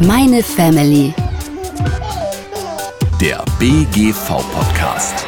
Meine Family. Der BGV-Podcast.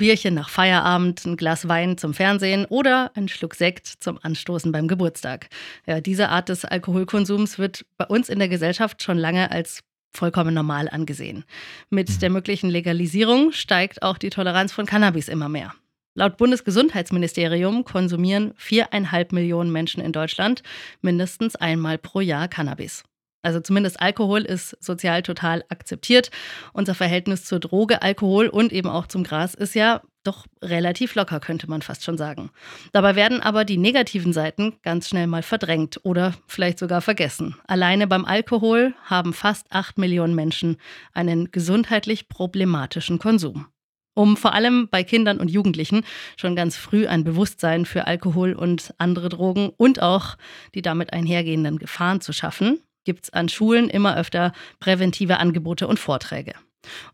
Bierchen nach Feierabend, ein Glas Wein zum Fernsehen oder ein Schluck Sekt zum Anstoßen beim Geburtstag. Ja, diese Art des Alkoholkonsums wird bei uns in der Gesellschaft schon lange als vollkommen normal angesehen. Mit mhm. der möglichen Legalisierung steigt auch die Toleranz von Cannabis immer mehr. Laut Bundesgesundheitsministerium konsumieren viereinhalb Millionen Menschen in Deutschland mindestens einmal pro Jahr Cannabis. Also zumindest Alkohol ist sozial total akzeptiert. Unser Verhältnis zur Droge, Alkohol und eben auch zum Gras ist ja doch relativ locker, könnte man fast schon sagen. Dabei werden aber die negativen Seiten ganz schnell mal verdrängt oder vielleicht sogar vergessen. Alleine beim Alkohol haben fast acht Millionen Menschen einen gesundheitlich problematischen Konsum. Um vor allem bei Kindern und Jugendlichen schon ganz früh ein Bewusstsein für Alkohol und andere Drogen und auch die damit einhergehenden Gefahren zu schaffen, gibt es an Schulen immer öfter präventive Angebote und Vorträge.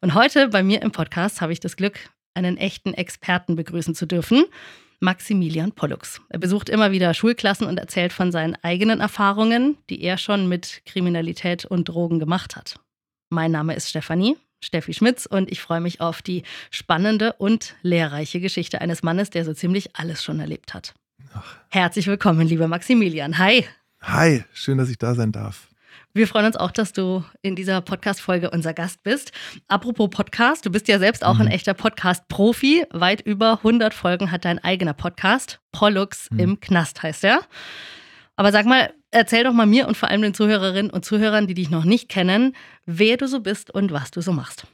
Und heute bei mir im Podcast habe ich das Glück, einen echten Experten begrüßen zu dürfen. Maximilian Pollux. Er besucht immer wieder Schulklassen und erzählt von seinen eigenen Erfahrungen, die er schon mit Kriminalität und Drogen gemacht hat. Mein Name ist Stefanie, Steffi Schmitz, und ich freue mich auf die spannende und lehrreiche Geschichte eines Mannes, der so ziemlich alles schon erlebt hat. Ach. Herzlich willkommen, lieber Maximilian. Hi. Hi, schön, dass ich da sein darf. Wir freuen uns auch, dass du in dieser Podcast-Folge unser Gast bist. Apropos Podcast, du bist ja selbst auch mhm. ein echter Podcast-Profi. Weit über 100 Folgen hat dein eigener Podcast. Pollux mhm. im Knast heißt er. Aber sag mal, erzähl doch mal mir und vor allem den Zuhörerinnen und Zuhörern, die dich noch nicht kennen, wer du so bist und was du so machst.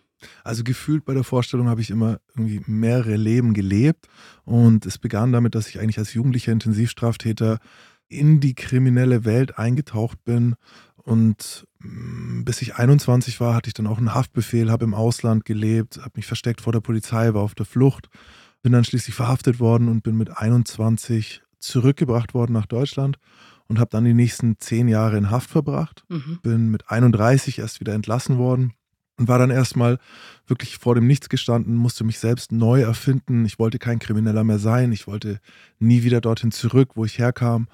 Also gefühlt bei der Vorstellung habe ich immer irgendwie mehrere Leben gelebt und es begann damit, dass ich eigentlich als jugendlicher Intensivstraftäter in die kriminelle Welt eingetaucht bin und mm, bis ich 21 war, hatte ich dann auch einen Haftbefehl, habe im Ausland gelebt, habe mich versteckt vor der Polizei, war auf der Flucht, bin dann schließlich verhaftet worden und bin mit 21 zurückgebracht worden nach Deutschland und habe dann die nächsten zehn Jahre in Haft verbracht. Mhm. Bin mit 31 erst wieder entlassen worden und war dann erstmal wirklich vor dem Nichts gestanden, musste mich selbst neu erfinden. Ich wollte kein Krimineller mehr sein. Ich wollte nie wieder dorthin zurück, wo ich herkam.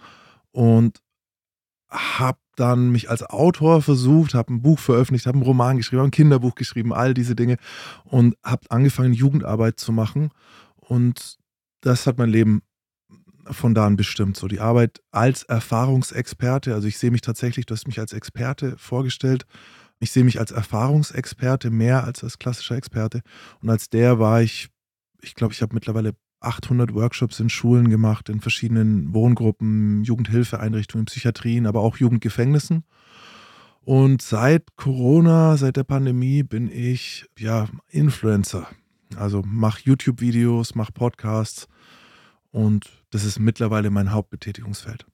Und habe dann mich als Autor versucht, habe ein Buch veröffentlicht, habe einen Roman geschrieben, ein Kinderbuch geschrieben, all diese Dinge und habe angefangen, Jugendarbeit zu machen. Und das hat mein Leben von da an bestimmt. So die Arbeit als Erfahrungsexperte. Also ich sehe mich tatsächlich, du hast mich als Experte vorgestellt. Ich sehe mich als Erfahrungsexperte mehr als als klassischer Experte. Und als der war ich, ich glaube, ich habe mittlerweile 800 Workshops in Schulen gemacht, in verschiedenen Wohngruppen, Jugendhilfeeinrichtungen, Psychiatrien, aber auch Jugendgefängnissen. Und seit Corona, seit der Pandemie bin ich ja Influencer. Also mache YouTube-Videos, mache Podcasts und das ist mittlerweile mein Hauptbetätigungsfeld.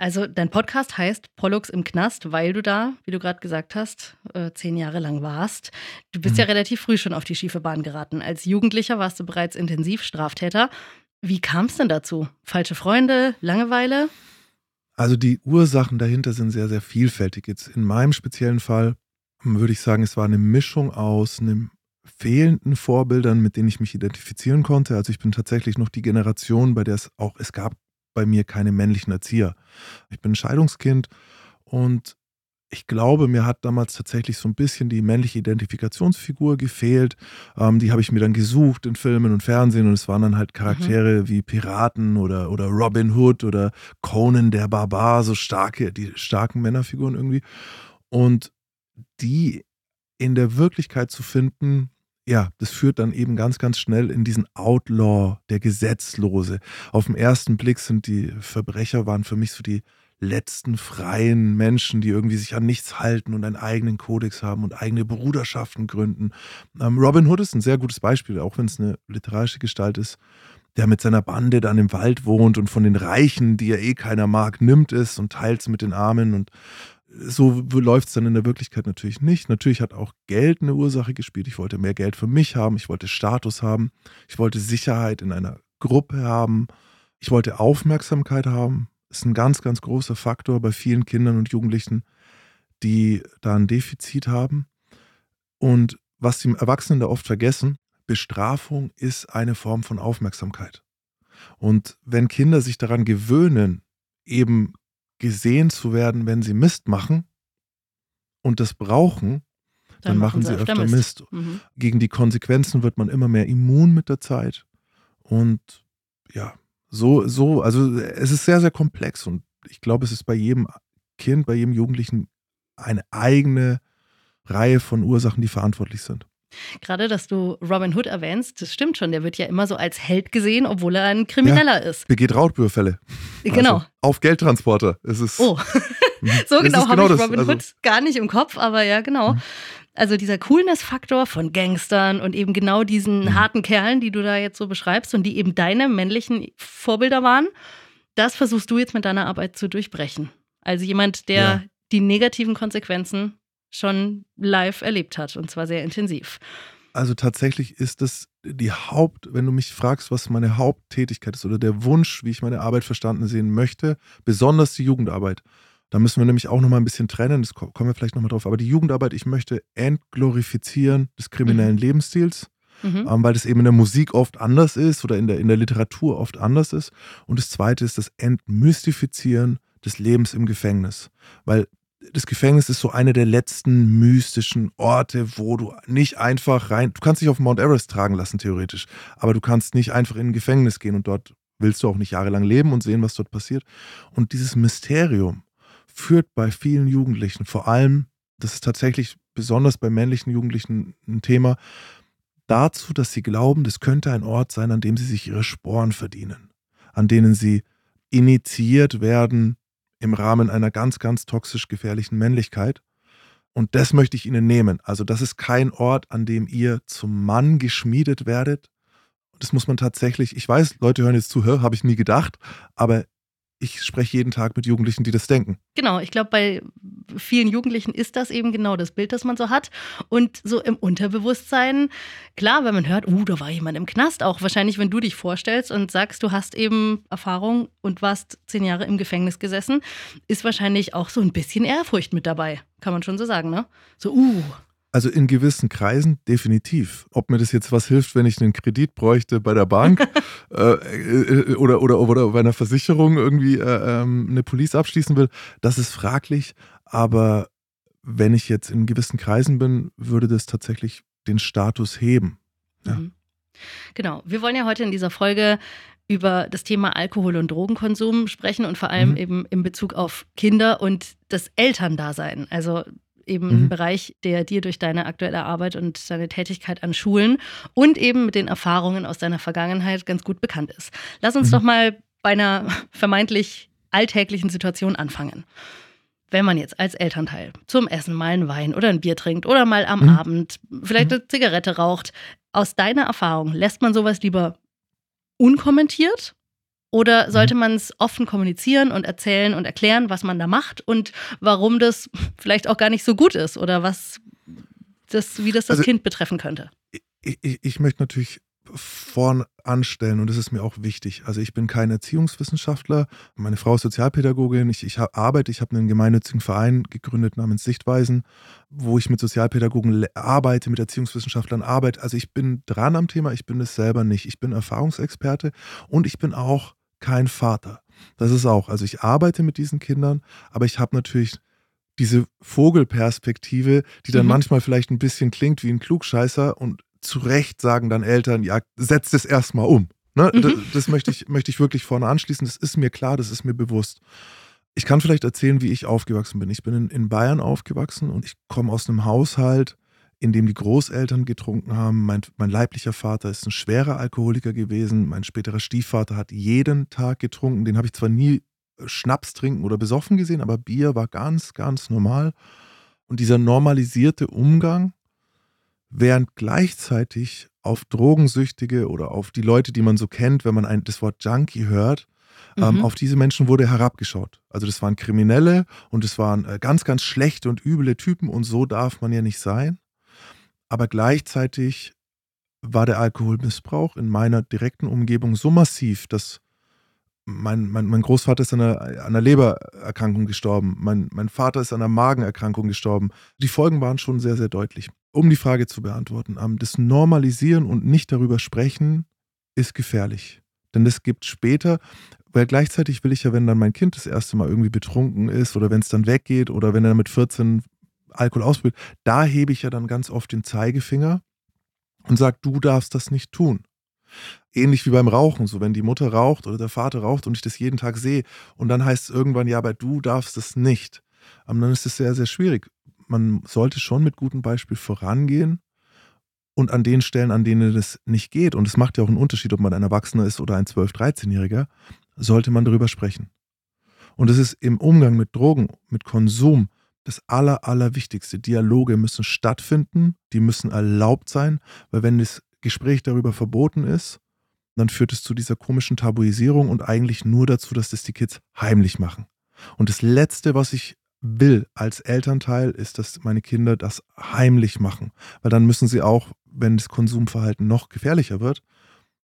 Also dein Podcast heißt Pollux im Knast, weil du da, wie du gerade gesagt hast, äh, zehn Jahre lang warst. Du bist mhm. ja relativ früh schon auf die schiefe Bahn geraten. Als Jugendlicher warst du bereits Intensivstraftäter. Wie kam es denn dazu? Falsche Freunde, Langeweile? Also die Ursachen dahinter sind sehr, sehr vielfältig. Jetzt in meinem speziellen Fall würde ich sagen, es war eine Mischung aus einem fehlenden Vorbildern, mit denen ich mich identifizieren konnte. Also ich bin tatsächlich noch die Generation, bei der es auch, es gab bei mir keine männlichen Erzieher. Ich bin ein Scheidungskind und ich glaube, mir hat damals tatsächlich so ein bisschen die männliche Identifikationsfigur gefehlt. Ähm, die habe ich mir dann gesucht in Filmen und Fernsehen und es waren dann halt Charaktere mhm. wie Piraten oder, oder Robin Hood oder Conan der Barbar, so starke, die starken Männerfiguren irgendwie. Und die in der Wirklichkeit zu finden, ja, das führt dann eben ganz, ganz schnell in diesen Outlaw, der Gesetzlose. Auf den ersten Blick sind die Verbrecher waren für mich so die letzten freien Menschen, die irgendwie sich an nichts halten und einen eigenen Kodex haben und eigene Bruderschaften gründen. Ähm, Robin Hood ist ein sehr gutes Beispiel, auch wenn es eine literarische Gestalt ist, der mit seiner Bande dann im Wald wohnt und von den Reichen, die ja eh keiner mag, nimmt es und teilt es mit den Armen und so läuft es dann in der Wirklichkeit natürlich nicht. Natürlich hat auch Geld eine Ursache gespielt. Ich wollte mehr Geld für mich haben, ich wollte Status haben, ich wollte Sicherheit in einer Gruppe haben, ich wollte Aufmerksamkeit haben. ist ein ganz, ganz großer Faktor bei vielen Kindern und Jugendlichen, die da ein Defizit haben. Und was die Erwachsenen da oft vergessen, Bestrafung ist eine Form von Aufmerksamkeit. Und wenn Kinder sich daran gewöhnen, eben gesehen zu werden, wenn sie Mist machen und das brauchen, dann, dann machen sie öfter, Mist. Mist. Mhm. Gegen die Konsequenzen wird man immer mehr immun mit der Zeit. Und ja, so, so, also es ist sehr, sehr komplex und ich glaube, es ist bei jedem Kind, bei jedem Jugendlichen eine eigene Reihe von Ursachen, die verantwortlich sind. Gerade, dass du Robin Hood erwähnst, das stimmt schon. Der wird ja immer so als Held gesehen, obwohl er ein Krimineller ja, ist. Begeht Raubüberfälle. Genau. Also auf Geldtransporter. Es ist, oh, so genau habe genau ich Robin das, also, Hood gar nicht im Kopf, aber ja, genau. Mhm. Also dieser Coolness-Faktor von Gangstern und eben genau diesen mhm. harten Kerlen, die du da jetzt so beschreibst und die eben deine männlichen Vorbilder waren, das versuchst du jetzt mit deiner Arbeit zu durchbrechen. Also jemand, der ja. die negativen Konsequenzen schon live erlebt hat und zwar sehr intensiv. Also tatsächlich ist das die Haupt, wenn du mich fragst, was meine Haupttätigkeit ist oder der Wunsch, wie ich meine Arbeit verstanden sehen möchte, besonders die Jugendarbeit. Da müssen wir nämlich auch nochmal ein bisschen trennen, das kommen wir vielleicht nochmal drauf. Aber die Jugendarbeit, ich möchte Entglorifizieren des kriminellen mhm. Lebensstils, mhm. Ähm, weil das eben in der Musik oft anders ist oder in der, in der Literatur oft anders ist. Und das zweite ist das Entmystifizieren des Lebens im Gefängnis. Weil das Gefängnis ist so einer der letzten mystischen Orte, wo du nicht einfach rein. Du kannst dich auf Mount Everest tragen lassen, theoretisch. Aber du kannst nicht einfach in ein Gefängnis gehen und dort willst du auch nicht jahrelang leben und sehen, was dort passiert. Und dieses Mysterium führt bei vielen Jugendlichen, vor allem, das ist tatsächlich besonders bei männlichen Jugendlichen ein Thema, dazu, dass sie glauben, das könnte ein Ort sein, an dem sie sich ihre Sporen verdienen, an denen sie initiiert werden im Rahmen einer ganz, ganz toxisch gefährlichen Männlichkeit. Und das möchte ich Ihnen nehmen. Also das ist kein Ort, an dem ihr zum Mann geschmiedet werdet. Das muss man tatsächlich, ich weiß, Leute hören jetzt zu, habe ich nie gedacht, aber ich spreche jeden Tag mit Jugendlichen, die das denken. Genau, ich glaube, bei vielen Jugendlichen ist das eben genau das Bild, das man so hat. Und so im Unterbewusstsein, klar, wenn man hört, uh, da war jemand im Knast, auch wahrscheinlich, wenn du dich vorstellst und sagst, du hast eben Erfahrung und warst zehn Jahre im Gefängnis gesessen, ist wahrscheinlich auch so ein bisschen Ehrfurcht mit dabei. Kann man schon so sagen, ne? So, uh, also in gewissen Kreisen definitiv. Ob mir das jetzt was hilft, wenn ich einen Kredit bräuchte bei der Bank äh, äh, oder, oder, oder bei einer Versicherung irgendwie äh, ähm, eine Police abschließen will, das ist fraglich. Aber wenn ich jetzt in gewissen Kreisen bin, würde das tatsächlich den Status heben. Ja. Mhm. Genau. Wir wollen ja heute in dieser Folge über das Thema Alkohol- und Drogenkonsum sprechen und vor allem mhm. eben in Bezug auf Kinder und das Elterndasein. Also eben mhm. ein Bereich, der dir durch deine aktuelle Arbeit und deine Tätigkeit an Schulen und eben mit den Erfahrungen aus deiner Vergangenheit ganz gut bekannt ist. Lass uns mhm. doch mal bei einer vermeintlich alltäglichen Situation anfangen. Wenn man jetzt als Elternteil zum Essen mal einen Wein oder ein Bier trinkt oder mal am mhm. Abend vielleicht mhm. eine Zigarette raucht, aus deiner Erfahrung lässt man sowas lieber unkommentiert oder mhm. sollte man es offen kommunizieren und erzählen und erklären, was man da macht und warum das vielleicht auch gar nicht so gut ist oder was das, wie das das also, Kind betreffen könnte? Ich, ich, ich möchte natürlich vorn anstellen und das ist mir auch wichtig. Also ich bin kein Erziehungswissenschaftler, meine Frau ist Sozialpädagogin, ich, ich arbeite, ich habe einen gemeinnützigen Verein gegründet namens Sichtweisen, wo ich mit Sozialpädagogen arbeite, mit Erziehungswissenschaftlern arbeite. Also ich bin dran am Thema, ich bin es selber nicht. Ich bin Erfahrungsexperte und ich bin auch kein Vater. Das ist auch, also ich arbeite mit diesen Kindern, aber ich habe natürlich diese Vogelperspektive, die dann mhm. manchmal vielleicht ein bisschen klingt wie ein Klugscheißer und zu Recht sagen dann Eltern, ja, setzt es erstmal um. Ne? Mhm. Das, das, möchte, ich, möchte ich wirklich vorne anschließen. Das ist mir klar, das ist mir bewusst. Ich kann vielleicht erzählen, wie ich aufgewachsen bin. Ich bin in, in Bayern aufgewachsen und ich komme aus einem Haushalt, in dem die Großeltern getrunken haben. Mein, mein leiblicher Vater ist ein schwerer Alkoholiker gewesen. Mein späterer Stiefvater hat jeden Tag getrunken. Den habe ich zwar nie äh, Schnaps trinken oder besoffen gesehen, aber Bier war ganz, ganz normal. Und dieser normalisierte Umgang, während gleichzeitig auf Drogensüchtige oder auf die Leute, die man so kennt, wenn man ein, das Wort Junkie hört, ähm, mhm. ähm, auf diese Menschen wurde herabgeschaut. Also das waren Kriminelle und es waren äh, ganz, ganz schlechte und üble Typen und so darf man ja nicht sein. Aber gleichzeitig war der Alkoholmissbrauch in meiner direkten Umgebung so massiv, dass mein, mein, mein Großvater ist an einer, an einer Lebererkrankung gestorben. Mein, mein Vater ist an einer Magenerkrankung gestorben. Die Folgen waren schon sehr, sehr deutlich. Um die Frage zu beantworten, das Normalisieren und nicht darüber sprechen ist gefährlich. Denn das gibt später, weil gleichzeitig will ich ja, wenn dann mein Kind das erste Mal irgendwie betrunken ist oder wenn es dann weggeht oder wenn er mit 14 Alkohol ausprobiert, da hebe ich ja dann ganz oft den Zeigefinger und sage, du darfst das nicht tun. Ähnlich wie beim Rauchen, so wenn die Mutter raucht oder der Vater raucht und ich das jeden Tag sehe und dann heißt es irgendwann, ja, aber du darfst es nicht. Aber dann ist es sehr, sehr schwierig. Man sollte schon mit gutem Beispiel vorangehen und an den Stellen, an denen es nicht geht, und es macht ja auch einen Unterschied, ob man ein Erwachsener ist oder ein 12-, 13-Jähriger, sollte man darüber sprechen. Und es ist im Umgang mit Drogen, mit Konsum, das Aller, Allerwichtigste. Dialoge müssen stattfinden, die müssen erlaubt sein, weil wenn das Gespräch darüber verboten ist, dann führt es zu dieser komischen Tabuisierung und eigentlich nur dazu, dass das die Kids heimlich machen. Und das Letzte, was ich will als Elternteil, ist, dass meine Kinder das heimlich machen. Weil dann müssen sie auch, wenn das Konsumverhalten noch gefährlicher wird,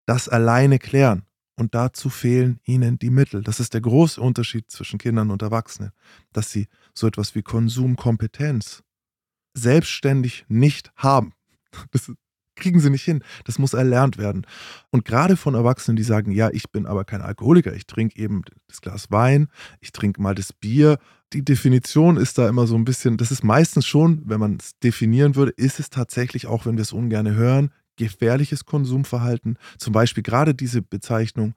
das alleine klären. Und dazu fehlen ihnen die Mittel. Das ist der große Unterschied zwischen Kindern und Erwachsenen, dass sie so etwas wie Konsumkompetenz selbstständig nicht haben. Das kriegen sie nicht hin. Das muss erlernt werden. Und gerade von Erwachsenen, die sagen, ja, ich bin aber kein Alkoholiker, ich trinke eben das Glas Wein, ich trinke mal das Bier. Die Definition ist da immer so ein bisschen, das ist meistens schon, wenn man es definieren würde, ist es tatsächlich, auch wenn wir es ungern hören, gefährliches Konsumverhalten. Zum Beispiel gerade diese Bezeichnung,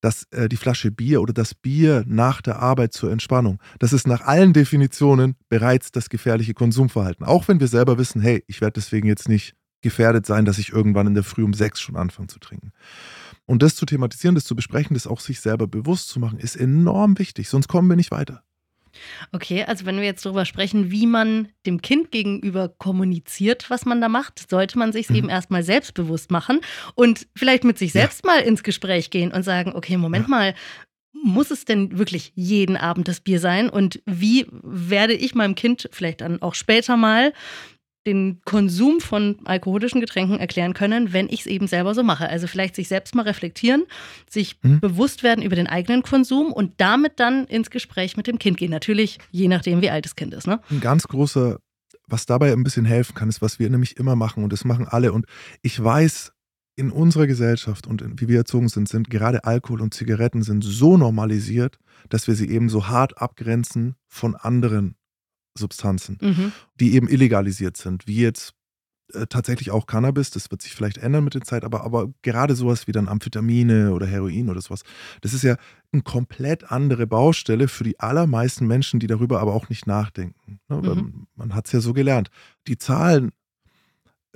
dass äh, die Flasche Bier oder das Bier nach der Arbeit zur Entspannung, das ist nach allen Definitionen bereits das gefährliche Konsumverhalten. Auch wenn wir selber wissen, hey, ich werde deswegen jetzt nicht gefährdet sein, dass ich irgendwann in der Früh um sechs schon anfange zu trinken. Und das zu thematisieren, das zu besprechen, das auch sich selber bewusst zu machen, ist enorm wichtig, sonst kommen wir nicht weiter. Okay, also wenn wir jetzt darüber sprechen, wie man dem Kind gegenüber kommuniziert, was man da macht, sollte man sich mhm. eben erstmal selbstbewusst machen und vielleicht mit sich selbst ja. mal ins Gespräch gehen und sagen, okay, Moment ja. mal, muss es denn wirklich jeden Abend das Bier sein? Und wie werde ich meinem Kind vielleicht dann auch später mal den Konsum von alkoholischen Getränken erklären können, wenn ich es eben selber so mache. Also vielleicht sich selbst mal reflektieren, sich mhm. bewusst werden über den eigenen Konsum und damit dann ins Gespräch mit dem Kind gehen. Natürlich je nachdem, wie alt das Kind ist. Ne? Ein ganz großer, was dabei ein bisschen helfen kann, ist, was wir nämlich immer machen und das machen alle. Und ich weiß, in unserer Gesellschaft und wie wir erzogen sind, sind gerade Alkohol und Zigaretten sind so normalisiert, dass wir sie eben so hart abgrenzen von anderen Substanzen, mhm. die eben illegalisiert sind, wie jetzt äh, tatsächlich auch Cannabis, das wird sich vielleicht ändern mit der Zeit, aber, aber gerade sowas wie dann Amphetamine oder Heroin oder sowas, das ist ja eine komplett andere Baustelle für die allermeisten Menschen, die darüber aber auch nicht nachdenken. Ne? Mhm. Man hat es ja so gelernt. Die Zahlen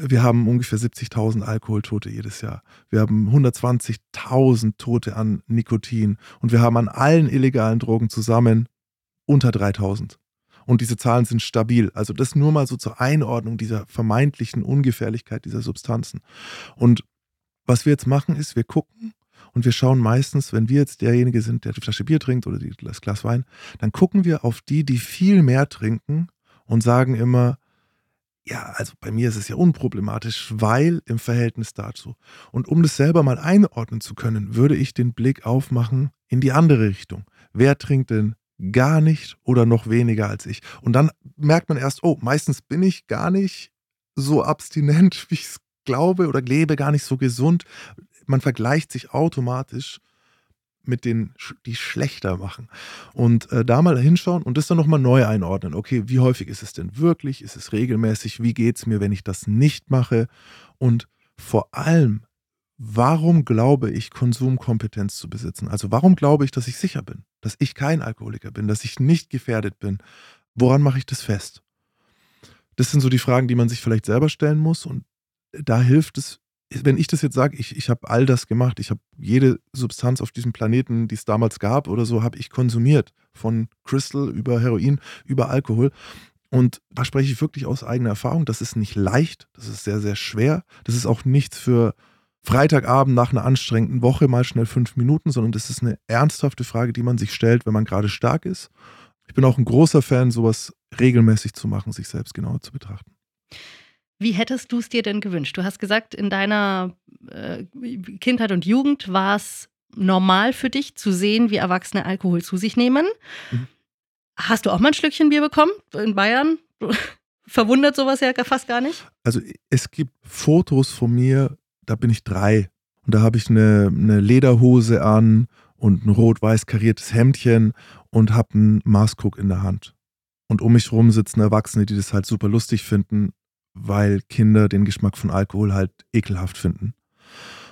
wir haben ungefähr 70.000 Alkoholtote jedes Jahr. Wir haben 120.000 Tote an Nikotin und wir haben an allen illegalen Drogen zusammen unter 3.000 und diese Zahlen sind stabil. Also das nur mal so zur Einordnung dieser vermeintlichen Ungefährlichkeit dieser Substanzen. Und was wir jetzt machen, ist, wir gucken und wir schauen meistens, wenn wir jetzt derjenige sind, der die Flasche Bier trinkt oder das Glas Wein, dann gucken wir auf die, die viel mehr trinken und sagen immer, ja, also bei mir ist es ja unproblematisch, weil im Verhältnis dazu. Und um das selber mal einordnen zu können, würde ich den Blick aufmachen in die andere Richtung. Wer trinkt denn gar nicht oder noch weniger als ich. Und dann merkt man erst, oh, meistens bin ich gar nicht so abstinent, wie ich es glaube oder lebe, gar nicht so gesund. Man vergleicht sich automatisch mit denen, die schlechter machen. Und äh, da mal hinschauen und das dann nochmal neu einordnen. Okay, wie häufig ist es denn wirklich? Ist es regelmäßig? Wie geht es mir, wenn ich das nicht mache? Und vor allem, warum glaube ich, Konsumkompetenz zu besitzen? Also warum glaube ich, dass ich sicher bin, dass ich kein Alkoholiker bin, dass ich nicht gefährdet bin? Woran mache ich das fest? Das sind so die Fragen, die man sich vielleicht selber stellen muss. Und da hilft es, wenn ich das jetzt sage, ich, ich habe all das gemacht, ich habe jede Substanz auf diesem Planeten, die es damals gab oder so, habe ich konsumiert. Von Crystal über Heroin, über Alkohol. Und da spreche ich wirklich aus eigener Erfahrung. Das ist nicht leicht, das ist sehr, sehr schwer. Das ist auch nichts für Freitagabend nach einer anstrengenden Woche mal schnell fünf Minuten, sondern das ist eine ernsthafte Frage, die man sich stellt, wenn man gerade stark ist. Ich bin auch ein großer Fan, sowas regelmäßig zu machen, sich selbst genauer zu betrachten. Wie hättest du es dir denn gewünscht? Du hast gesagt, in deiner äh, Kindheit und Jugend war es normal für dich zu sehen, wie Erwachsene Alkohol zu sich nehmen. Mhm. Hast du auch mal ein Schlückchen Bier bekommen in Bayern? Verwundert sowas ja fast gar nicht. Also es gibt Fotos von mir, da bin ich drei. Und da habe ich eine, eine Lederhose an und ein rot-weiß kariertes Hemdchen und habe einen Maßkrug in der Hand. Und um mich rum sitzen Erwachsene, die das halt super lustig finden, weil Kinder den Geschmack von Alkohol halt ekelhaft finden.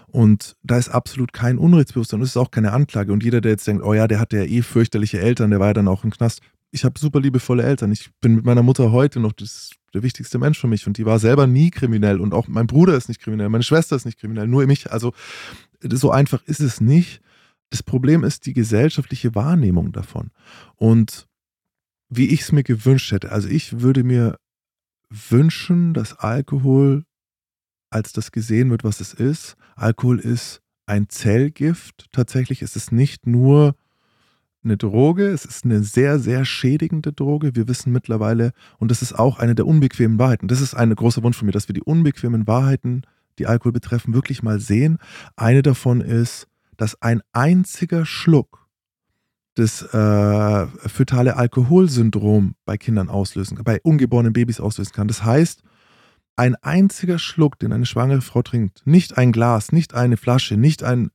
Und da ist absolut kein Unrechtsbewusstsein und es ist auch keine Anklage. Und jeder, der jetzt denkt, oh ja, der hatte ja eh fürchterliche Eltern, der war ja dann auch im Knast. Ich habe super liebevolle Eltern. Ich bin mit meiner Mutter heute noch das, der wichtigste Mensch für mich. Und die war selber nie kriminell. Und auch mein Bruder ist nicht kriminell, meine Schwester ist nicht kriminell, nur mich. Also so einfach ist es nicht. Das Problem ist die gesellschaftliche Wahrnehmung davon. Und wie ich es mir gewünscht hätte. Also ich würde mir wünschen, dass Alkohol als das gesehen wird, was es ist. Alkohol ist ein Zellgift. Tatsächlich ist es nicht nur eine Droge, es ist eine sehr, sehr schädigende Droge. Wir wissen mittlerweile, und das ist auch eine der unbequemen Wahrheiten, das ist ein großer Wunsch von mir, dass wir die unbequemen Wahrheiten, die Alkohol betreffen, wirklich mal sehen. Eine davon ist, dass ein einziger Schluck das äh, fötale Alkoholsyndrom bei Kindern auslösen, bei ungeborenen Babys auslösen kann. Das heißt, ein einziger Schluck, den eine schwangere Frau trinkt, nicht ein Glas, nicht eine Flasche, nicht ein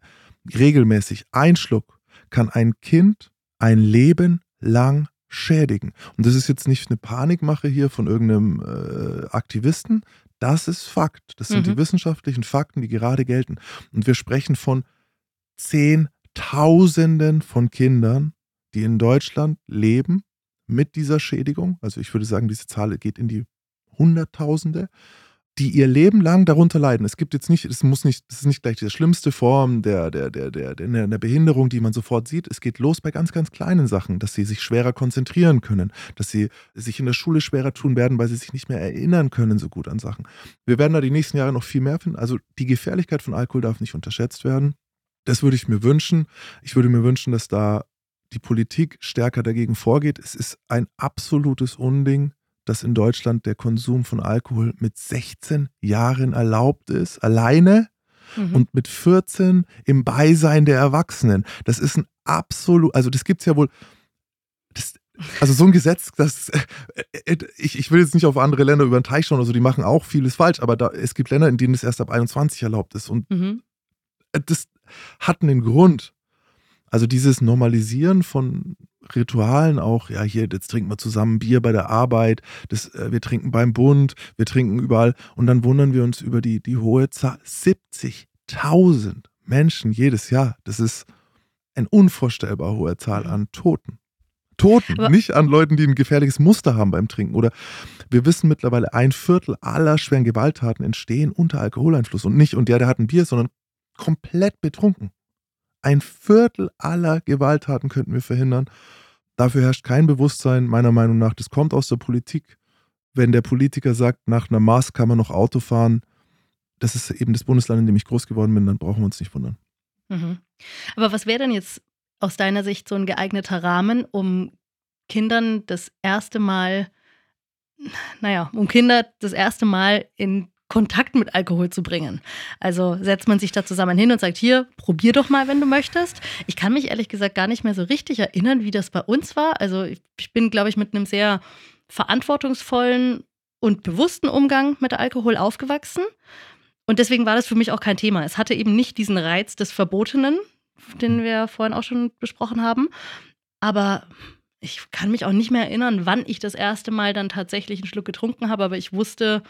regelmäßig, ein Schluck, kann ein Kind ein Leben lang schädigen. Und das ist jetzt nicht eine Panikmache hier von irgendeinem äh, Aktivisten. Das ist Fakt. Das sind mhm. die wissenschaftlichen Fakten, die gerade gelten. Und wir sprechen von Zehntausenden von Kindern, die in Deutschland leben mit dieser Schädigung. Also ich würde sagen, diese Zahl geht in die Hunderttausende, die ihr Leben lang darunter leiden. Es gibt jetzt nicht, es muss nicht, das ist nicht gleich die schlimmste Form der, der, der, der, der, der Behinderung, die man sofort sieht. Es geht los bei ganz, ganz kleinen Sachen, dass sie sich schwerer konzentrieren können, dass sie sich in der Schule schwerer tun werden, weil sie sich nicht mehr erinnern können so gut an Sachen. Wir werden da die nächsten Jahre noch viel mehr finden. Also die Gefährlichkeit von Alkohol darf nicht unterschätzt werden. Das würde ich mir wünschen. Ich würde mir wünschen, dass da die Politik stärker dagegen vorgeht. Es ist ein absolutes Unding, dass in Deutschland der Konsum von Alkohol mit 16 Jahren erlaubt ist, alleine mhm. und mit 14 im Beisein der Erwachsenen. Das ist ein absolut, also das gibt es ja wohl. Das, also so ein Gesetz, das äh, äh, ich, ich will jetzt nicht auf andere Länder über den Teich schauen, also die machen auch vieles falsch, aber da, es gibt Länder, in denen es erst ab 21 erlaubt ist. Und mhm. das hat einen Grund. Also dieses Normalisieren von Ritualen auch, ja, hier, jetzt trinken wir zusammen Bier bei der Arbeit, das, äh, wir trinken beim Bund, wir trinken überall und dann wundern wir uns über die, die hohe Zahl. 70.000 Menschen jedes Jahr. Das ist eine unvorstellbar hohe Zahl an Toten. Toten, Aber nicht an Leuten, die ein gefährliches Muster haben beim Trinken. Oder wir wissen mittlerweile, ein Viertel aller schweren Gewalttaten entstehen unter Alkoholeinfluss und nicht, und der, der hat ein Bier, sondern komplett betrunken. Ein Viertel aller Gewalttaten könnten wir verhindern. Dafür herrscht kein Bewusstsein, meiner Meinung nach. Das kommt aus der Politik. Wenn der Politiker sagt, nach einer Maß kann man noch Auto fahren, das ist eben das Bundesland, in dem ich groß geworden bin, dann brauchen wir uns nicht wundern. Mhm. Aber was wäre denn jetzt aus deiner Sicht so ein geeigneter Rahmen, um Kindern das erste Mal, naja, um Kinder das erste Mal in Kontakt mit Alkohol zu bringen. Also setzt man sich da zusammen hin und sagt, hier, probier doch mal, wenn du möchtest. Ich kann mich ehrlich gesagt gar nicht mehr so richtig erinnern, wie das bei uns war. Also ich bin, glaube ich, mit einem sehr verantwortungsvollen und bewussten Umgang mit Alkohol aufgewachsen. Und deswegen war das für mich auch kein Thema. Es hatte eben nicht diesen Reiz des Verbotenen, den wir vorhin auch schon besprochen haben. Aber ich kann mich auch nicht mehr erinnern, wann ich das erste Mal dann tatsächlich einen Schluck getrunken habe. Aber ich wusste,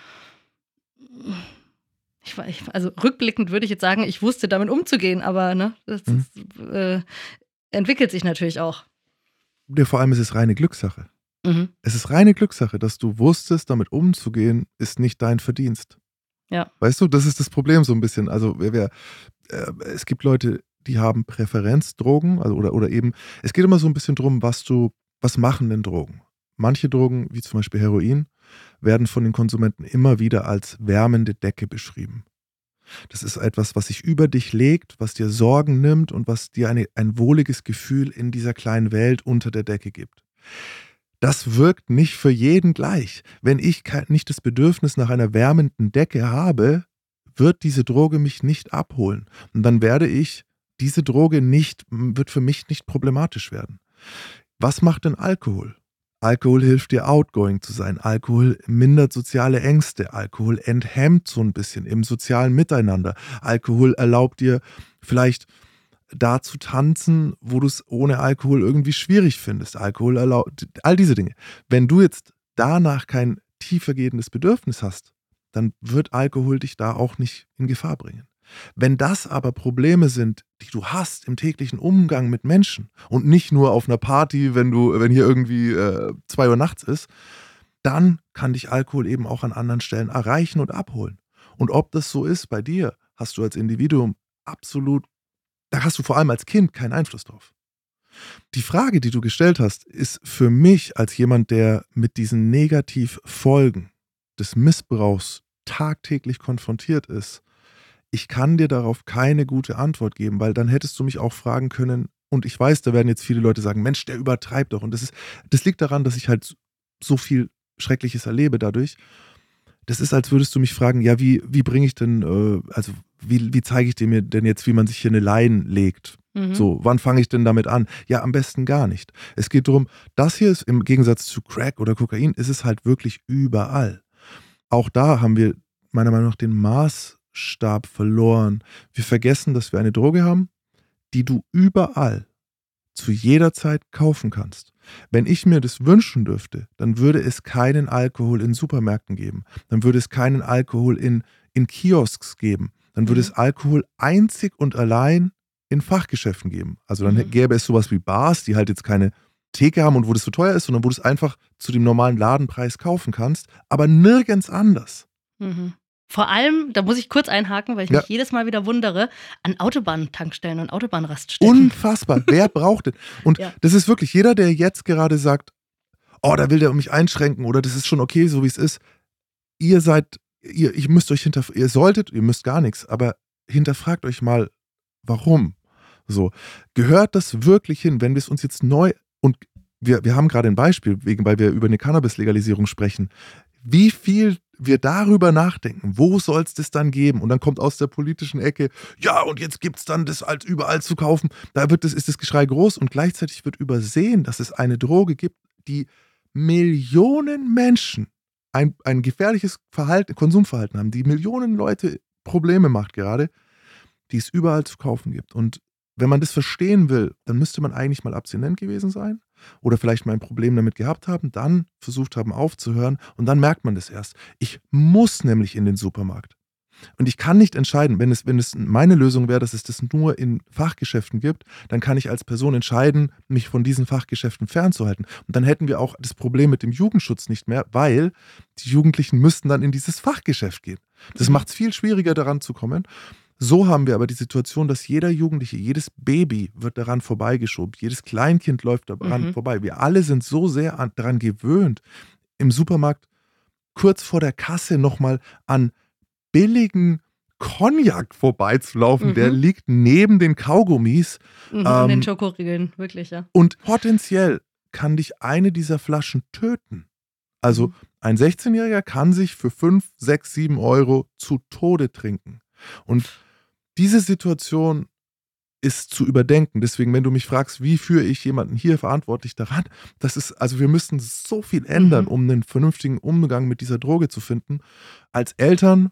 ich, also rückblickend würde ich jetzt sagen, ich wusste damit umzugehen, aber ne, das mhm. ist, äh, entwickelt sich natürlich auch. Ja, vor allem ist es reine Glückssache. Mhm. Es ist reine Glückssache, dass du wusstest, damit umzugehen, ist nicht dein Verdienst. Ja. Weißt du, das ist das Problem so ein bisschen. Also wer, wer, äh, es gibt Leute, die haben Präferenzdrogen, also oder, oder eben, es geht immer so ein bisschen drum, was du, was machen denn Drogen? Manche Drogen, wie zum Beispiel Heroin, werden von den Konsumenten immer wieder als wärmende Decke beschrieben. Das ist etwas, was sich über dich legt, was dir Sorgen nimmt und was dir eine, ein wohliges Gefühl in dieser kleinen Welt unter der Decke gibt. Das wirkt nicht für jeden gleich. Wenn ich nicht das Bedürfnis nach einer wärmenden Decke habe, wird diese Droge mich nicht abholen. Und dann werde ich diese Droge nicht, wird für mich nicht problematisch werden. Was macht denn Alkohol? Alkohol hilft dir outgoing zu sein. Alkohol mindert soziale Ängste. Alkohol enthemmt so ein bisschen im sozialen Miteinander. Alkohol erlaubt dir vielleicht da zu tanzen, wo du es ohne Alkohol irgendwie schwierig findest. Alkohol erlaubt all diese Dinge. Wenn du jetzt danach kein tiefergehendes Bedürfnis hast, dann wird Alkohol dich da auch nicht in Gefahr bringen. Wenn das aber Probleme sind, die du hast im täglichen Umgang mit Menschen und nicht nur auf einer Party, wenn du, wenn hier irgendwie äh, zwei Uhr nachts ist, dann kann dich Alkohol eben auch an anderen Stellen erreichen und abholen. Und ob das so ist bei dir, hast du als Individuum absolut, da hast du vor allem als Kind keinen Einfluss drauf. Die Frage, die du gestellt hast, ist für mich als jemand, der mit diesen Negativfolgen des Missbrauchs tagtäglich konfrontiert ist, ich kann dir darauf keine gute Antwort geben, weil dann hättest du mich auch fragen können, und ich weiß, da werden jetzt viele Leute sagen, Mensch, der übertreibt doch. Und das ist, das liegt daran, dass ich halt so viel Schreckliches erlebe dadurch. Das ist, als würdest du mich fragen, ja, wie, wie bringe ich denn, äh, also wie, wie zeige ich dir mir denn jetzt, wie man sich hier eine Leine legt? Mhm. So, wann fange ich denn damit an? Ja, am besten gar nicht. Es geht darum, das hier ist im Gegensatz zu Crack oder Kokain, ist es halt wirklich überall. Auch da haben wir meiner Meinung nach den Maßstab verloren. Wir vergessen, dass wir eine Droge haben, die du überall zu jeder Zeit kaufen kannst. Wenn ich mir das wünschen dürfte, dann würde es keinen Alkohol in Supermärkten geben. Dann würde es keinen Alkohol in, in Kiosks geben. Dann würde mhm. es Alkohol einzig und allein in Fachgeschäften geben. Also dann mhm. gäbe es sowas wie Bars, die halt jetzt keine Theke haben und wo das so teuer ist, sondern wo du es einfach zu dem normalen Ladenpreis kaufen kannst, aber nirgends anders. Mhm. Vor allem, da muss ich kurz einhaken, weil ich ja. mich jedes Mal wieder wundere, an Autobahntankstellen und Autobahnraststätten. Unfassbar. Wer braucht es? Und ja. das ist wirklich jeder, der jetzt gerade sagt, oh, da will der mich einschränken oder das ist schon okay, so wie es ist. Ihr seid, ihr, ihr müsst euch hinter, ihr solltet, ihr müsst gar nichts, aber hinterfragt euch mal, warum? So, gehört das wirklich hin, wenn wir es uns jetzt neu und wir, wir haben gerade ein Beispiel, wegen, weil wir über eine Cannabis-Legalisierung sprechen, wie viel wir darüber nachdenken, wo soll es das dann geben? Und dann kommt aus der politischen Ecke, ja, und jetzt gibt es dann das als überall zu kaufen. Da wird das, ist das Geschrei groß und gleichzeitig wird übersehen, dass es eine Droge gibt, die Millionen Menschen ein, ein gefährliches Verhalten, Konsumverhalten haben, die Millionen Leute Probleme macht gerade, die es überall zu kaufen gibt. Und wenn man das verstehen will, dann müsste man eigentlich mal abstinent gewesen sein oder vielleicht mal ein Problem damit gehabt haben, dann versucht haben aufzuhören und dann merkt man das erst. Ich muss nämlich in den Supermarkt. Und ich kann nicht entscheiden, wenn es, wenn es meine Lösung wäre, dass es das nur in Fachgeschäften gibt, dann kann ich als Person entscheiden, mich von diesen Fachgeschäften fernzuhalten. Und dann hätten wir auch das Problem mit dem Jugendschutz nicht mehr, weil die Jugendlichen müssten dann in dieses Fachgeschäft gehen. Das mhm. macht es viel schwieriger, daran zu kommen. So haben wir aber die Situation, dass jeder Jugendliche, jedes Baby wird daran vorbeigeschoben, jedes Kleinkind läuft daran mhm. vorbei. Wir alle sind so sehr an, daran gewöhnt, im Supermarkt kurz vor der Kasse nochmal an billigen Cognac vorbeizulaufen. Mhm. Der liegt neben den Kaugummis. Mhm, ähm, den Schokoriegeln, wirklich, ja. Und potenziell kann dich eine dieser Flaschen töten. Also mhm. ein 16-Jähriger kann sich für 5, 6, 7 Euro zu Tode trinken. Und diese Situation ist zu überdenken. Deswegen, wenn du mich fragst, wie führe ich jemanden hier verantwortlich daran, das ist, also wir müssen so viel ändern, mhm. um einen vernünftigen Umgang mit dieser Droge zu finden. Als Eltern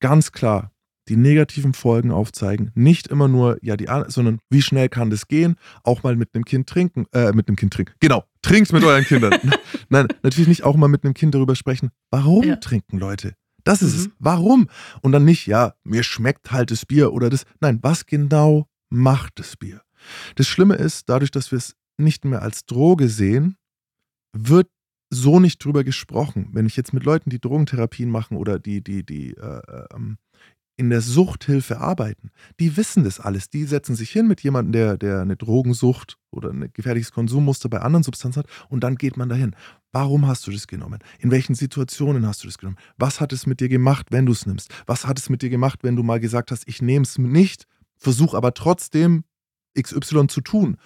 ganz klar die negativen Folgen aufzeigen. Nicht immer nur, ja, die, sondern wie schnell kann das gehen? Auch mal mit einem Kind trinken, äh, mit einem Kind trinken. Genau, trinkt mit euren Kindern. Nein, natürlich nicht auch mal mit einem Kind darüber sprechen. Warum ja. trinken Leute? Das ist mhm. es. Warum? Und dann nicht, ja, mir schmeckt halt das Bier oder das. Nein, was genau macht das Bier? Das Schlimme ist, dadurch, dass wir es nicht mehr als Droge sehen, wird so nicht drüber gesprochen. Wenn ich jetzt mit Leuten, die Drogentherapien machen oder die, die, die äh, ähm, in der Suchthilfe arbeiten, die wissen das alles. Die setzen sich hin mit jemandem, der, der eine Drogensucht oder ein gefährliches Konsummuster bei anderen Substanzen hat und dann geht man dahin. Warum hast du das genommen? In welchen Situationen hast du das genommen? Was hat es mit dir gemacht, wenn du es nimmst? Was hat es mit dir gemacht, wenn du mal gesagt hast, ich nehme es nicht, versuche aber trotzdem XY zu tun?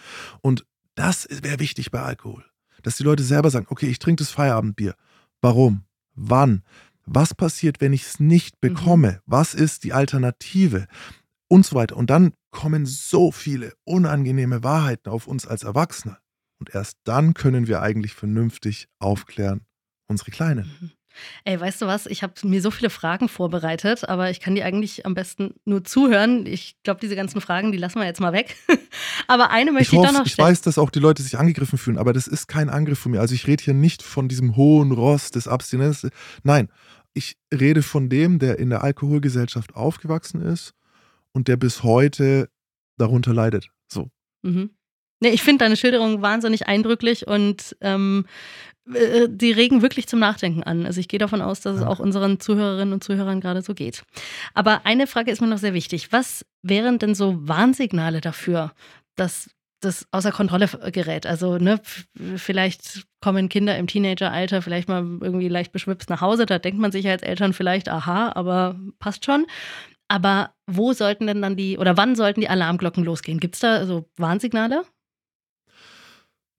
Und das wäre wichtig bei Alkohol. Dass die Leute selber sagen, okay, ich trinke das Feierabendbier. Warum? Wann? Was passiert, wenn ich es nicht mhm. bekomme? Mhm. Was ist die Alternative? und so weiter. Und dann kommen so viele unangenehme Wahrheiten auf uns als Erwachsene. Und erst dann können wir eigentlich vernünftig aufklären, unsere Kleinen. Mhm. Ey, weißt du was? Ich habe mir so viele Fragen vorbereitet, aber ich kann die eigentlich am besten nur zuhören. Ich glaube, diese ganzen Fragen, die lassen wir jetzt mal weg. aber eine möchte ich, ich doch noch stellen. Ich weiß, dass auch die Leute sich angegriffen fühlen, aber das ist kein Angriff von mir. Also ich rede hier nicht von diesem hohen Ross des Abstinenz. Nein, ich rede von dem, der in der Alkoholgesellschaft aufgewachsen ist und der bis heute darunter leidet. So. Mhm. Nee, ich finde deine Schilderung wahnsinnig eindrücklich und ähm, äh, die regen wirklich zum Nachdenken an. Also ich gehe davon aus, dass es auch unseren Zuhörerinnen und Zuhörern gerade so geht. Aber eine Frage ist mir noch sehr wichtig. Was wären denn so Warnsignale dafür, dass das außer Kontrolle gerät? Also ne, vielleicht kommen Kinder im Teenageralter vielleicht mal irgendwie leicht beschwipst nach Hause. Da denkt man sich als Eltern vielleicht, aha, aber passt schon. Aber wo sollten denn dann die, oder wann sollten die Alarmglocken losgehen? Gibt es da so Warnsignale?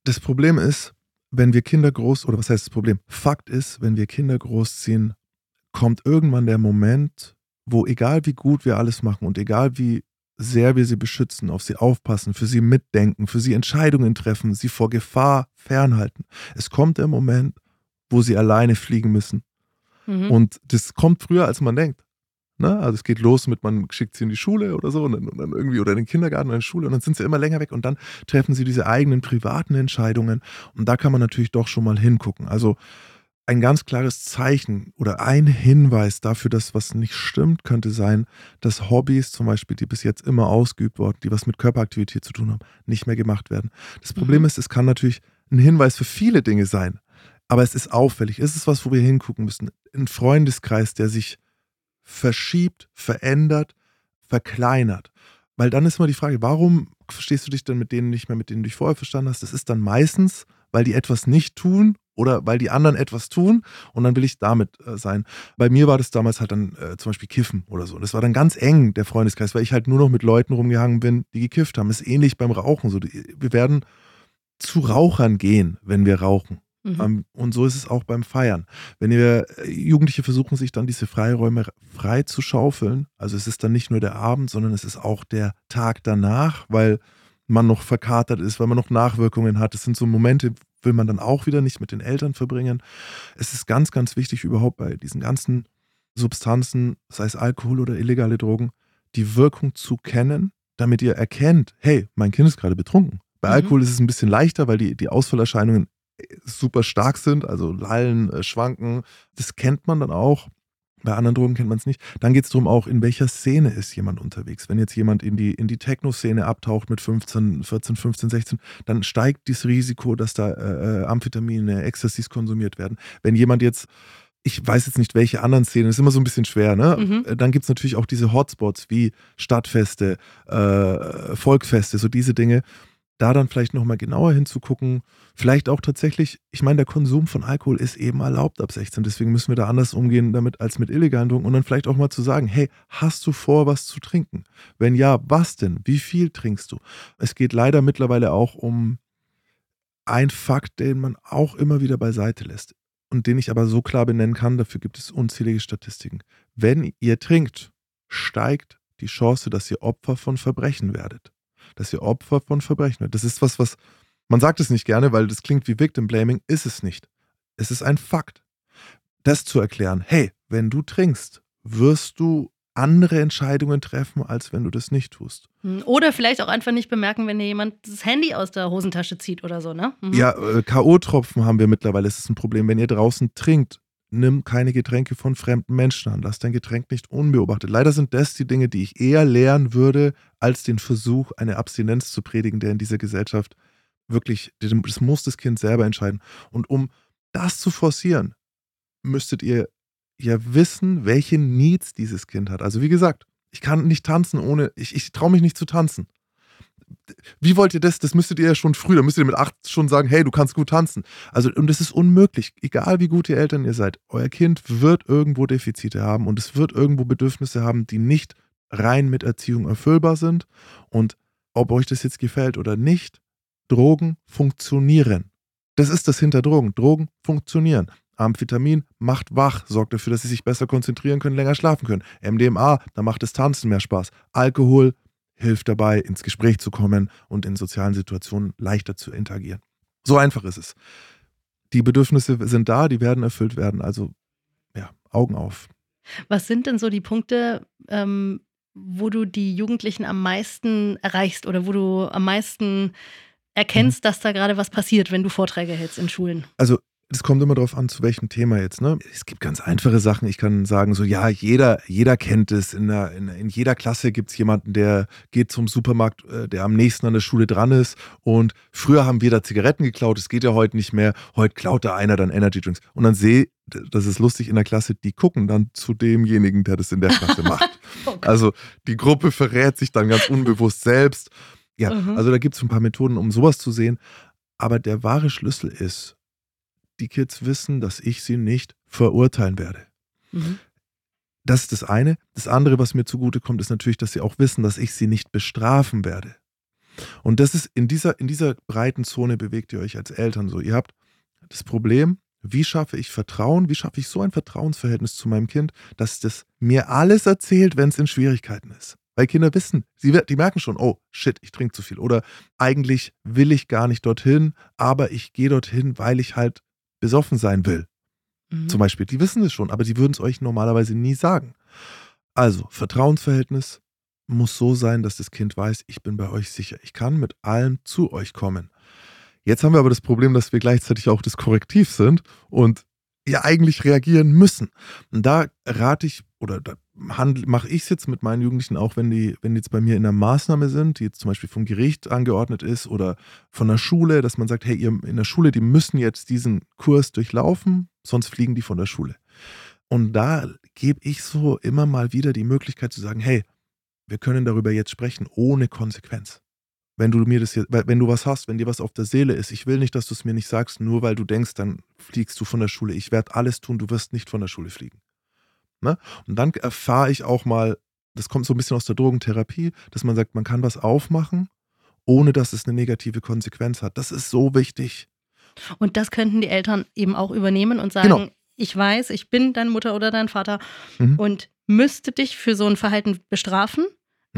Das Problem ist, wenn wir Kinder groß, oder was heißt das Problem? Fakt ist, wenn wir Kinder großziehen, kommt irgendwann der Moment, wo egal wie gut wir alles machen und egal wie sehr wir sie beschützen, auf sie aufpassen, für sie mitdenken, für sie Entscheidungen treffen, sie vor Gefahr fernhalten. Es kommt der Moment, wo sie alleine fliegen müssen. Mhm. Und das kommt früher, als man denkt. Ne? Also es geht los mit, man schickt sie in die Schule oder so und dann, und dann, irgendwie oder in den Kindergarten oder in die Schule und dann sind sie immer länger weg und dann treffen sie diese eigenen privaten Entscheidungen und da kann man natürlich doch schon mal hingucken. Also ein ganz klares Zeichen oder ein Hinweis dafür, dass was nicht stimmt, könnte sein, dass Hobbys zum Beispiel, die bis jetzt immer ausgeübt wurden, die was mit Körperaktivität zu tun haben, nicht mehr gemacht werden. Das Problem mhm. ist, es kann natürlich ein Hinweis für viele Dinge sein, aber es ist auffällig. Es ist was, wo wir hingucken müssen. Ein Freundeskreis, der sich verschiebt, verändert, verkleinert. Weil dann ist immer die Frage, warum verstehst du dich dann mit denen nicht mehr, mit denen du dich vorher verstanden hast? Das ist dann meistens, weil die etwas nicht tun oder weil die anderen etwas tun und dann will ich damit äh, sein. Bei mir war das damals halt dann äh, zum Beispiel Kiffen oder so. Das war dann ganz eng, der Freundeskreis, weil ich halt nur noch mit Leuten rumgehangen bin, die gekifft haben. Das ist ähnlich beim Rauchen so. Wir werden zu Rauchern gehen, wenn wir rauchen. Mhm. Ähm, und so ist es auch beim Feiern. Wenn wir äh, Jugendliche versuchen, sich dann diese Freiräume frei zu schaufeln, also es ist dann nicht nur der Abend, sondern es ist auch der Tag danach, weil man noch verkatert ist, weil man noch Nachwirkungen hat. Es sind so Momente, will man dann auch wieder nicht mit den Eltern verbringen. Es ist ganz, ganz wichtig überhaupt bei diesen ganzen Substanzen, sei es Alkohol oder illegale Drogen, die Wirkung zu kennen, damit ihr erkennt, hey, mein Kind ist gerade betrunken. Bei mhm. Alkohol ist es ein bisschen leichter, weil die, die Ausfallerscheinungen super stark sind, also lallen, äh, schwanken. Das kennt man dann auch. Bei anderen Drogen kennt man es nicht. Dann geht es darum auch, in welcher Szene ist jemand unterwegs. Wenn jetzt jemand in die, in die Techno-Szene abtaucht mit 15, 14, 15, 16, dann steigt das Risiko, dass da äh, äh, Amphetamine, Ecstasys konsumiert werden. Wenn jemand jetzt ich weiß jetzt nicht, welche anderen Szenen, ist immer so ein bisschen schwer, ne? Mhm. Äh, dann gibt es natürlich auch diese Hotspots wie Stadtfeste, äh, Volkfeste, so diese Dinge da dann vielleicht nochmal genauer hinzugucken. Vielleicht auch tatsächlich, ich meine, der Konsum von Alkohol ist eben erlaubt ab 16, deswegen müssen wir da anders umgehen damit als mit illegalen Drogen und dann vielleicht auch mal zu sagen, hey, hast du vor, was zu trinken? Wenn ja, was denn? Wie viel trinkst du? Es geht leider mittlerweile auch um einen Fakt, den man auch immer wieder beiseite lässt und den ich aber so klar benennen kann, dafür gibt es unzählige Statistiken. Wenn ihr trinkt, steigt die Chance, dass ihr Opfer von Verbrechen werdet dass ihr Opfer von Verbrechen werdet. Das ist was, was man sagt es nicht gerne, weil das klingt wie Victim Blaming, ist es nicht. Es ist ein Fakt. Das zu erklären, hey, wenn du trinkst, wirst du andere Entscheidungen treffen, als wenn du das nicht tust. Hm, oder vielleicht auch einfach nicht bemerken, wenn dir jemand das Handy aus der Hosentasche zieht oder so, ne? Mhm. Ja, äh, K.O.-Tropfen haben wir mittlerweile. Das ist ein Problem. Wenn ihr draußen trinkt, nimm keine Getränke von fremden Menschen an. Lass dein Getränk nicht unbeobachtet. Leider sind das die Dinge, die ich eher lehren würde, als den Versuch, eine Abstinenz zu predigen, der in dieser Gesellschaft wirklich, das muss das Kind selber entscheiden. Und um das zu forcieren, müsstet ihr ja wissen, welche Needs dieses Kind hat. Also wie gesagt, ich kann nicht tanzen ohne, ich, ich traue mich nicht zu tanzen wie wollt ihr das? Das müsstet ihr ja schon früh, da müsstet ihr mit acht schon sagen, hey, du kannst gut tanzen. Also, und das ist unmöglich. Egal wie gut ihr Eltern ihr seid, euer Kind wird irgendwo Defizite haben und es wird irgendwo Bedürfnisse haben, die nicht rein mit Erziehung erfüllbar sind. Und ob euch das jetzt gefällt oder nicht, Drogen funktionieren. Das ist das hinter Drogen. Drogen funktionieren. Amphetamin macht wach, sorgt dafür, dass sie sich besser konzentrieren können, länger schlafen können. MDMA, da macht das Tanzen mehr Spaß. Alkohol hilft dabei, ins Gespräch zu kommen und in sozialen Situationen leichter zu interagieren. So einfach ist es. Die Bedürfnisse sind da, die werden erfüllt werden. Also ja, Augen auf. Was sind denn so die Punkte, ähm, wo du die Jugendlichen am meisten erreichst oder wo du am meisten erkennst, mhm. dass da gerade was passiert, wenn du Vorträge hältst in Schulen? Also es kommt immer darauf an, zu welchem Thema jetzt. Ne? Es gibt ganz einfache Sachen. Ich kann sagen, so ja, jeder, jeder kennt es. In, der, in, in jeder Klasse gibt es jemanden, der geht zum Supermarkt, äh, der am nächsten an der Schule dran ist. Und früher haben wir da Zigaretten geklaut. Es geht ja heute nicht mehr. Heute klaut da einer dann Energy Drinks. Und dann sehe, das ist lustig in der Klasse, die gucken dann zu demjenigen, der das in der Klasse macht. oh also die Gruppe verrät sich dann ganz unbewusst selbst. Ja, mhm. also da gibt es ein paar Methoden, um sowas zu sehen. Aber der wahre Schlüssel ist, die Kids wissen, dass ich sie nicht verurteilen werde. Mhm. Das ist das eine. Das andere, was mir zugutekommt, ist natürlich, dass sie auch wissen, dass ich sie nicht bestrafen werde. Und das ist in dieser, in dieser breiten Zone bewegt ihr euch als Eltern so. Ihr habt das Problem, wie schaffe ich Vertrauen, wie schaffe ich so ein Vertrauensverhältnis zu meinem Kind, dass das mir alles erzählt, wenn es in Schwierigkeiten ist. Weil Kinder wissen, sie, die merken schon, oh shit, ich trinke zu viel. Oder eigentlich will ich gar nicht dorthin, aber ich gehe dorthin, weil ich halt besoffen sein will. Mhm. Zum Beispiel. Die wissen es schon, aber sie würden es euch normalerweise nie sagen. Also, Vertrauensverhältnis muss so sein, dass das Kind weiß, ich bin bei euch sicher. Ich kann mit allem zu euch kommen. Jetzt haben wir aber das Problem, dass wir gleichzeitig auch das Korrektiv sind und ja eigentlich reagieren müssen. Und da rate ich oder da mache ich es jetzt mit meinen Jugendlichen auch, wenn die, wenn die jetzt bei mir in einer Maßnahme sind, die jetzt zum Beispiel vom Gericht angeordnet ist oder von der Schule, dass man sagt, hey, ihr in der Schule, die müssen jetzt diesen Kurs durchlaufen, sonst fliegen die von der Schule. Und da gebe ich so immer mal wieder die Möglichkeit zu sagen, hey, wir können darüber jetzt sprechen, ohne Konsequenz. Wenn du mir das jetzt, wenn du was hast, wenn dir was auf der Seele ist, ich will nicht, dass du es mir nicht sagst, nur weil du denkst, dann fliegst du von der Schule. Ich werde alles tun, du wirst nicht von der Schule fliegen. Ne? Und dann erfahre ich auch mal, das kommt so ein bisschen aus der Drogentherapie, dass man sagt, man kann was aufmachen, ohne dass es eine negative Konsequenz hat. Das ist so wichtig. Und das könnten die Eltern eben auch übernehmen und sagen, genau. ich weiß, ich bin deine Mutter oder dein Vater mhm. und müsste dich für so ein Verhalten bestrafen.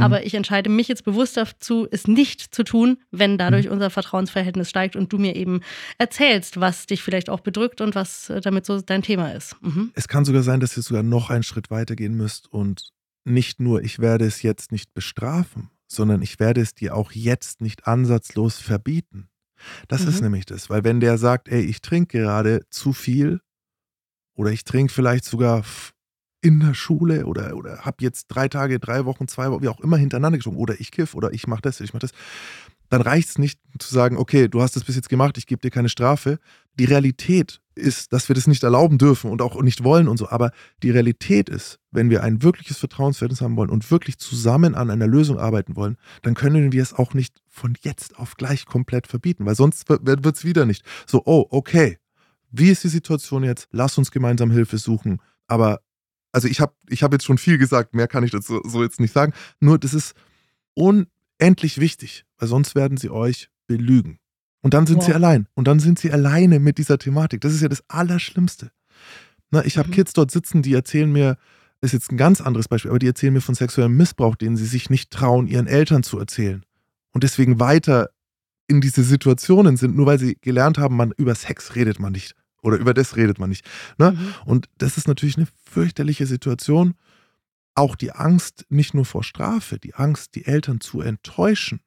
Mhm. Aber ich entscheide mich jetzt bewusst dazu, es nicht zu tun, wenn dadurch mhm. unser Vertrauensverhältnis steigt und du mir eben erzählst, was dich vielleicht auch bedrückt und was äh, damit so dein Thema ist. Mhm. Es kann sogar sein, dass ihr sogar noch einen Schritt weiter gehen müsst und nicht nur, ich werde es jetzt nicht bestrafen, sondern ich werde es dir auch jetzt nicht ansatzlos verbieten. Das ist mhm. nämlich das, weil wenn der sagt, ey, ich trinke gerade zu viel oder ich trinke vielleicht sogar in der Schule oder, oder habe jetzt drei Tage, drei Wochen, zwei Wochen, wie auch immer hintereinander geschoben oder ich kiff oder ich mache das, ich mache das, dann reicht es nicht zu sagen, okay, du hast das bis jetzt gemacht, ich gebe dir keine Strafe. Die Realität ist, dass wir das nicht erlauben dürfen und auch nicht wollen und so. Aber die Realität ist, wenn wir ein wirkliches Vertrauensverhältnis haben wollen und wirklich zusammen an einer Lösung arbeiten wollen, dann können wir es auch nicht von jetzt auf gleich komplett verbieten, weil sonst wird es wieder nicht so, oh, okay, wie ist die Situation jetzt? Lass uns gemeinsam Hilfe suchen. Aber also ich habe ich hab jetzt schon viel gesagt, mehr kann ich dazu so jetzt nicht sagen. Nur das ist unendlich wichtig, weil sonst werden sie euch belügen. Und dann sind wow. sie allein. Und dann sind sie alleine mit dieser Thematik. Das ist ja das Allerschlimmste. Na, ich habe mhm. Kids dort sitzen, die erzählen mir, ist jetzt ein ganz anderes Beispiel, aber die erzählen mir von sexuellem Missbrauch, den sie sich nicht trauen, ihren Eltern zu erzählen. Und deswegen weiter in diese Situationen sind, nur weil sie gelernt haben, man über Sex redet man nicht. Oder über das redet man nicht. Ne? Mhm. Und das ist natürlich eine fürchterliche Situation. Auch die Angst nicht nur vor Strafe, die Angst, die Eltern zu enttäuschen.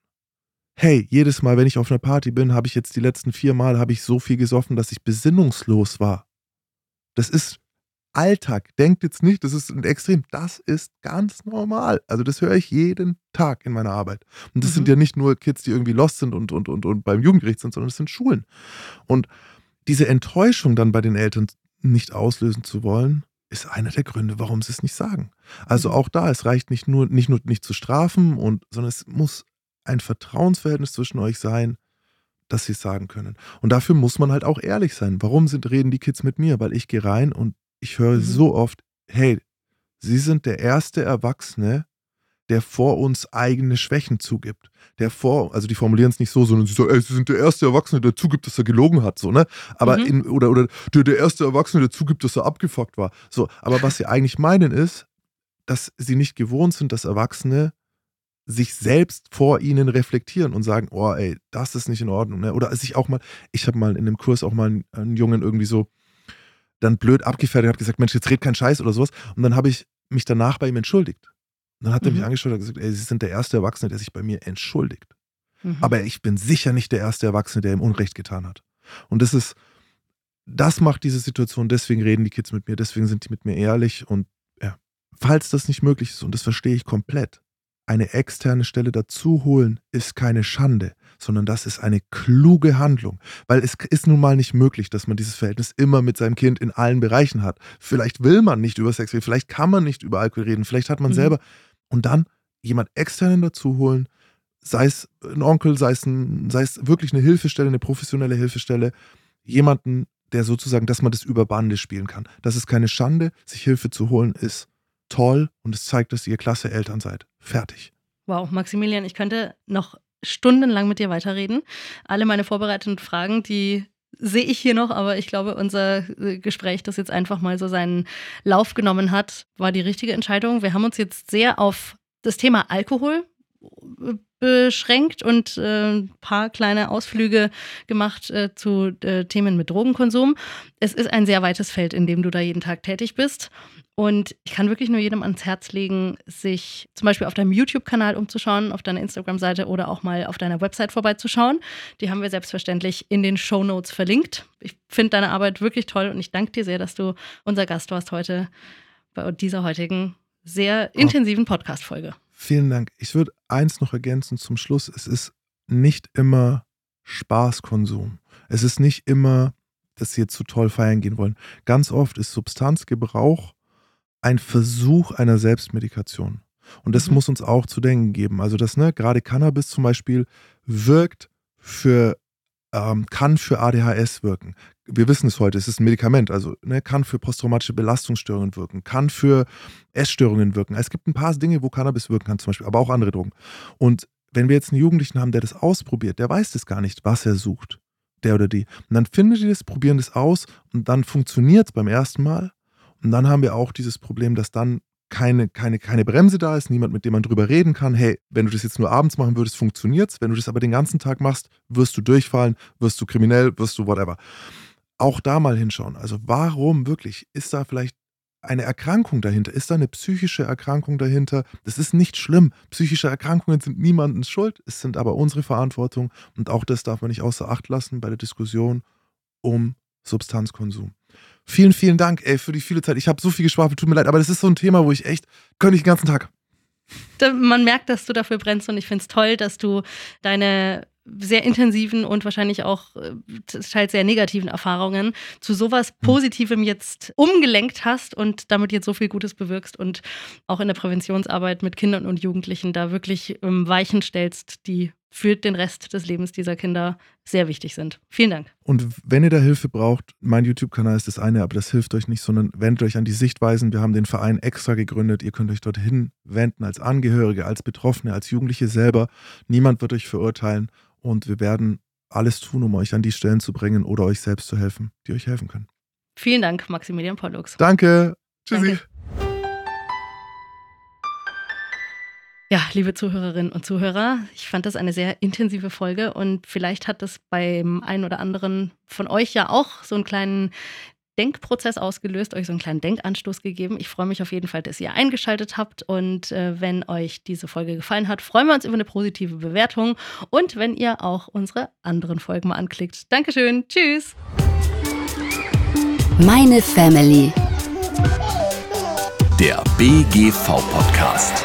Hey, jedes Mal, wenn ich auf einer Party bin, habe ich jetzt die letzten vier Mal habe ich so viel gesoffen, dass ich besinnungslos war. Das ist Alltag. Denkt jetzt nicht, das ist ein Extrem. Das ist ganz normal. Also das höre ich jeden Tag in meiner Arbeit. Und das mhm. sind ja nicht nur Kids, die irgendwie lost sind und, und, und, und beim Jugendgericht sind, sondern es sind Schulen. Und diese Enttäuschung dann bei den Eltern nicht auslösen zu wollen, ist einer der Gründe, warum sie es nicht sagen. Also mhm. auch da, es reicht nicht nur, nicht nur nicht zu strafen, und, sondern es muss ein Vertrauensverhältnis zwischen euch sein, dass sie es sagen können. Und dafür muss man halt auch ehrlich sein. Warum sind, reden die Kids mit mir? Weil ich gehe rein und ich höre mhm. so oft, hey, sie sind der erste Erwachsene, der vor uns eigene Schwächen zugibt. Der vor, also die formulieren es nicht so, sondern sie sagen, ey, sie sind der erste Erwachsene, der zugibt, dass er gelogen hat, so, ne? Aber Mhm. in, oder, oder der, der erste Erwachsene, der zugibt, dass er abgefuckt war. So, aber was sie eigentlich meinen ist, dass sie nicht gewohnt sind, dass Erwachsene sich selbst vor ihnen reflektieren und sagen, oh ey, das ist nicht in Ordnung. Ne? Oder sich auch mal, ich habe mal in einem Kurs auch mal einen, einen Jungen irgendwie so dann blöd abgefertigt, hat gesagt, Mensch, jetzt red kein Scheiß oder sowas. Und dann habe ich mich danach bei ihm entschuldigt. Und dann hat er mich Mhm. angeschaut und gesagt, ey, Sie sind der erste Erwachsene, der sich bei mir entschuldigt. Mhm. Aber ich bin sicher nicht der erste Erwachsene, der ihm Unrecht getan hat. Und das ist, das macht diese Situation, deswegen reden die Kids mit mir, deswegen sind die mit mir ehrlich und ja, falls das nicht möglich ist, und das verstehe ich komplett, eine externe Stelle dazu holen, ist keine Schande, sondern das ist eine kluge Handlung. Weil es ist nun mal nicht möglich, dass man dieses Verhältnis immer mit seinem Kind in allen Bereichen hat. Vielleicht will man nicht über Sex reden, vielleicht kann man nicht über Alkohol reden, vielleicht hat man Mhm. selber. Und dann jemand externen dazu holen, sei es ein Onkel, sei es, ein, sei es wirklich eine Hilfestelle, eine professionelle Hilfestelle, jemanden, der sozusagen, dass man das über Bande spielen kann. Das ist keine Schande, sich Hilfe zu holen, ist toll und es zeigt, dass ihr klasse Eltern seid. Fertig. Wow, Maximilian, ich könnte noch stundenlang mit dir weiterreden. Alle meine vorbereiteten Fragen, die sehe ich hier noch, aber ich glaube, unser äh, Gespräch, das jetzt einfach mal so seinen Lauf genommen hat, war die richtige Entscheidung. Wir haben uns jetzt sehr auf das Thema Alkohol beschränkt und äh, ein paar kleine Ausflüge gemacht äh, zu äh, Themen mit Drogenkonsum. Es ist ein sehr weites Feld, in dem du da jeden Tag tätig bist. Und ich kann wirklich nur jedem ans Herz legen, sich zum Beispiel auf deinem YouTube-Kanal umzuschauen, auf deiner Instagram-Seite oder auch mal auf deiner Website vorbeizuschauen. Die haben wir selbstverständlich in den Show Notes verlinkt. Ich finde deine Arbeit wirklich toll und ich danke dir sehr, dass du unser Gast warst heute bei dieser heutigen sehr intensiven Podcast-Folge. Vielen Dank. Ich würde eins noch ergänzen zum Schluss. Es ist nicht immer Spaßkonsum. Es ist nicht immer, dass sie jetzt zu toll feiern gehen wollen. Ganz oft ist Substanzgebrauch ein Versuch einer Selbstmedikation. Und das Mhm. muss uns auch zu denken geben. Also, das, ne, gerade Cannabis zum Beispiel wirkt für, ähm, kann für ADHS wirken. Wir wissen es heute, es ist ein Medikament, also ne, kann für posttraumatische Belastungsstörungen wirken, kann für Essstörungen wirken. Es gibt ein paar Dinge, wo Cannabis wirken kann, zum Beispiel, aber auch andere Drogen. Und wenn wir jetzt einen Jugendlichen haben, der das ausprobiert, der weiß das gar nicht, was er sucht, der oder die. Und dann finden die das, probieren das aus und dann funktioniert es beim ersten Mal. Und dann haben wir auch dieses Problem, dass dann keine, keine, keine Bremse da ist, niemand, mit dem man drüber reden kann. Hey, wenn du das jetzt nur abends machen würdest, funktioniert's. Wenn du das aber den ganzen Tag machst, wirst du durchfallen, wirst du kriminell, wirst du whatever. Auch da mal hinschauen. Also warum wirklich? Ist da vielleicht eine Erkrankung dahinter? Ist da eine psychische Erkrankung dahinter? Das ist nicht schlimm. Psychische Erkrankungen sind niemandens Schuld, es sind aber unsere Verantwortung. Und auch das darf man nicht außer Acht lassen bei der Diskussion um Substanzkonsum. Vielen, vielen Dank, ey, für die viele Zeit. Ich habe so viel geschwafelt, tut mir leid, aber das ist so ein Thema, wo ich echt, könnte ich den ganzen Tag. Man merkt, dass du dafür brennst und ich finde es toll, dass du deine sehr intensiven und wahrscheinlich auch äh, teils sehr negativen Erfahrungen zu sowas Positivem jetzt umgelenkt hast und damit jetzt so viel Gutes bewirkst und auch in der Präventionsarbeit mit Kindern und Jugendlichen da wirklich ähm, Weichen stellst, die für den Rest des Lebens dieser Kinder sehr wichtig sind. Vielen Dank. Und wenn ihr da Hilfe braucht, mein YouTube-Kanal ist das eine, aber das hilft euch nicht, sondern wendet euch an die Sichtweisen. Wir haben den Verein extra gegründet. Ihr könnt euch dorthin wenden als Angehörige, als Betroffene, als Jugendliche selber. Niemand wird euch verurteilen und wir werden alles tun, um euch an die Stellen zu bringen oder euch selbst zu helfen, die euch helfen können. Vielen Dank, Maximilian Pollux. Danke. Tschüssi. Danke. Ja, liebe Zuhörerinnen und Zuhörer, ich fand das eine sehr intensive Folge und vielleicht hat es beim einen oder anderen von euch ja auch so einen kleinen Denkprozess ausgelöst, euch so einen kleinen Denkanstoß gegeben. Ich freue mich auf jeden Fall, dass ihr eingeschaltet habt und äh, wenn euch diese Folge gefallen hat, freuen wir uns über eine positive Bewertung und wenn ihr auch unsere anderen Folgen mal anklickt. Dankeschön, tschüss. Meine Family. Der BGV-Podcast.